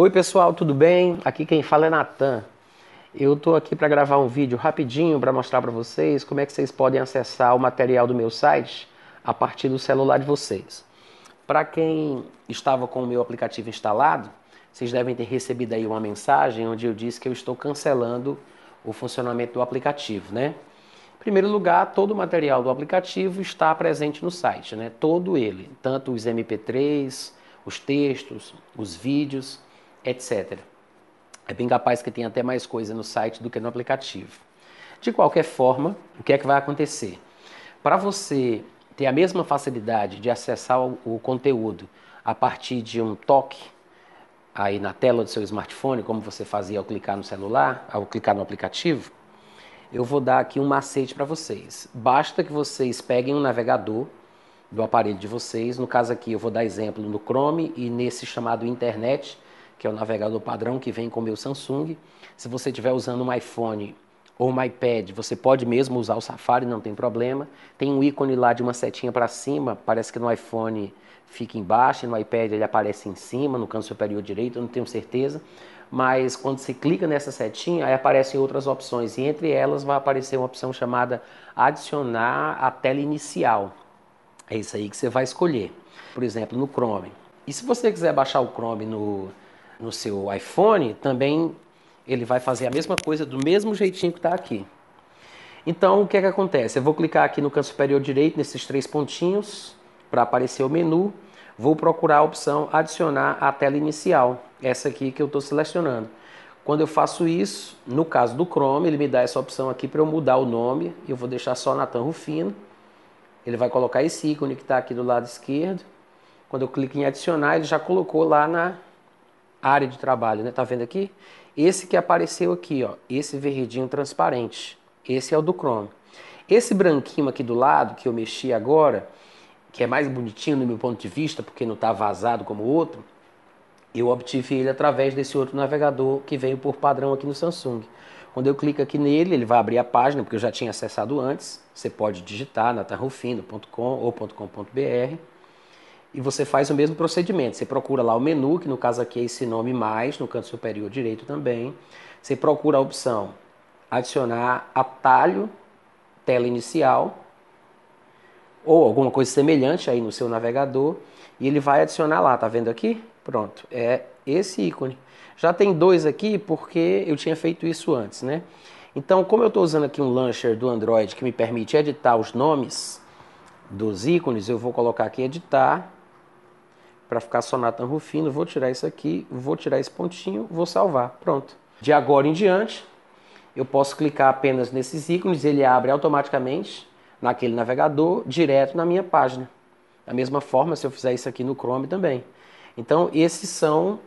Oi pessoal, tudo bem? Aqui quem fala é Natan. Eu estou aqui para gravar um vídeo rapidinho para mostrar para vocês como é que vocês podem acessar o material do meu site a partir do celular de vocês. Para quem estava com o meu aplicativo instalado, vocês devem ter recebido aí uma mensagem onde eu disse que eu estou cancelando o funcionamento do aplicativo, né? Em primeiro lugar, todo o material do aplicativo está presente no site, né? Todo ele, tanto os MP3, os textos, os vídeos, etc. É bem capaz que tenha até mais coisa no site do que no aplicativo. De qualquer forma, o que é que vai acontecer? Para você ter a mesma facilidade de acessar o, conteúdo a partir de um toque aí na tela do seu smartphone, como você fazia ao clicar no celular, ao clicar no aplicativo, eu vou dar aqui um macete para vocês. Basta que vocês peguem um navegador do aparelho de vocês. No caso aqui, eu vou dar exemplo no Chrome e nesse chamado Internet, que é o navegador padrão que vem com o meu Samsung. Se você estiver usando um iPhone ou um iPad, você pode mesmo usar o Safari, não tem problema. Tem um ícone lá de uma setinha para cima, parece que no iPhone fica embaixo, no iPad ele aparece em cima, no canto superior direito, eu não tenho certeza. Mas quando você clica nessa setinha, aí aparecem outras opções e entre elas vai aparecer uma opção chamada adicionar a tela inicial. É isso aí que você vai escolher. Por exemplo, no Chrome. E se você quiser baixar o Chrome no, no seu iPhone, também ele vai fazer a mesma coisa do mesmo jeitinho que está aqui. Então, o que é que acontece? Eu vou clicar aqui no canto superior direito, nesses três pontinhos, para aparecer o menu. Vou procurar a opção adicionar à tela inicial, essa aqui que eu estou selecionando. Quando eu faço isso, no caso do Chrome, ele me dá essa opção aqui para eu mudar o nome. Eu vou deixar só Natan Rufino. Ele vai colocar esse ícone que está aqui do lado esquerdo. Quando eu clico em adicionar, ele já colocou lá na área de trabalho, né? Tá vendo aqui? Esse que apareceu aqui, ó, esse verdinho transparente. Esse é o do Chrome. Esse branquinho aqui do lado que eu mexi agora, que é mais bonitinho no meu ponto de vista, porque não está vazado como o outro, eu obtive ele através desse outro navegador que veio por padrão aqui no Samsung. Quando eu clico aqui nele, ele vai abrir a página, porque eu já tinha acessado antes. Você pode digitar natanrufino.com ou .com.br e você faz o mesmo procedimento. Você procura lá o menu, que no caso aqui é esse nome mais, no canto superior direito também. Você procura a opção adicionar atalho, tela inicial, ou alguma coisa semelhante aí no seu navegador, e ele vai adicionar lá, tá vendo aqui? Pronto, é esse ícone. Já tem dois aqui porque eu tinha feito isso antes, né? Então, como eu estou usando aqui um launcher do Android que me permite editar os nomes dos ícones, eu vou colocar aqui editar para ficar só Nathan Rufino, vou tirar isso aqui, vou tirar esse pontinho, vou salvar, pronto. De agora em diante, eu posso clicar apenas nesses ícones, ele abre automaticamente naquele navegador, direto na minha página. Da mesma forma, se eu fizer isso aqui no Chrome também. Então, esses são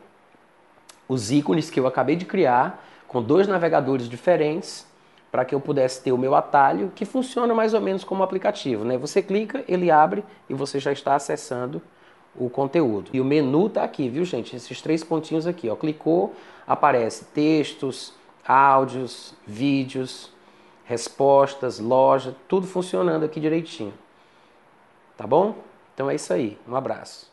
os ícones que eu acabei de criar, com dois navegadores diferentes, para que eu pudesse ter o meu atalho, que funciona mais ou menos como aplicativo. Né? Você clica, ele abre e você já está acessando o conteúdo. E o menu está aqui, viu, gente? Esses três pontinhos aqui, ó. Clicou, aparece textos, áudios, vídeos, respostas, loja, tudo funcionando aqui direitinho. Tá bom? Então é isso aí. Um abraço.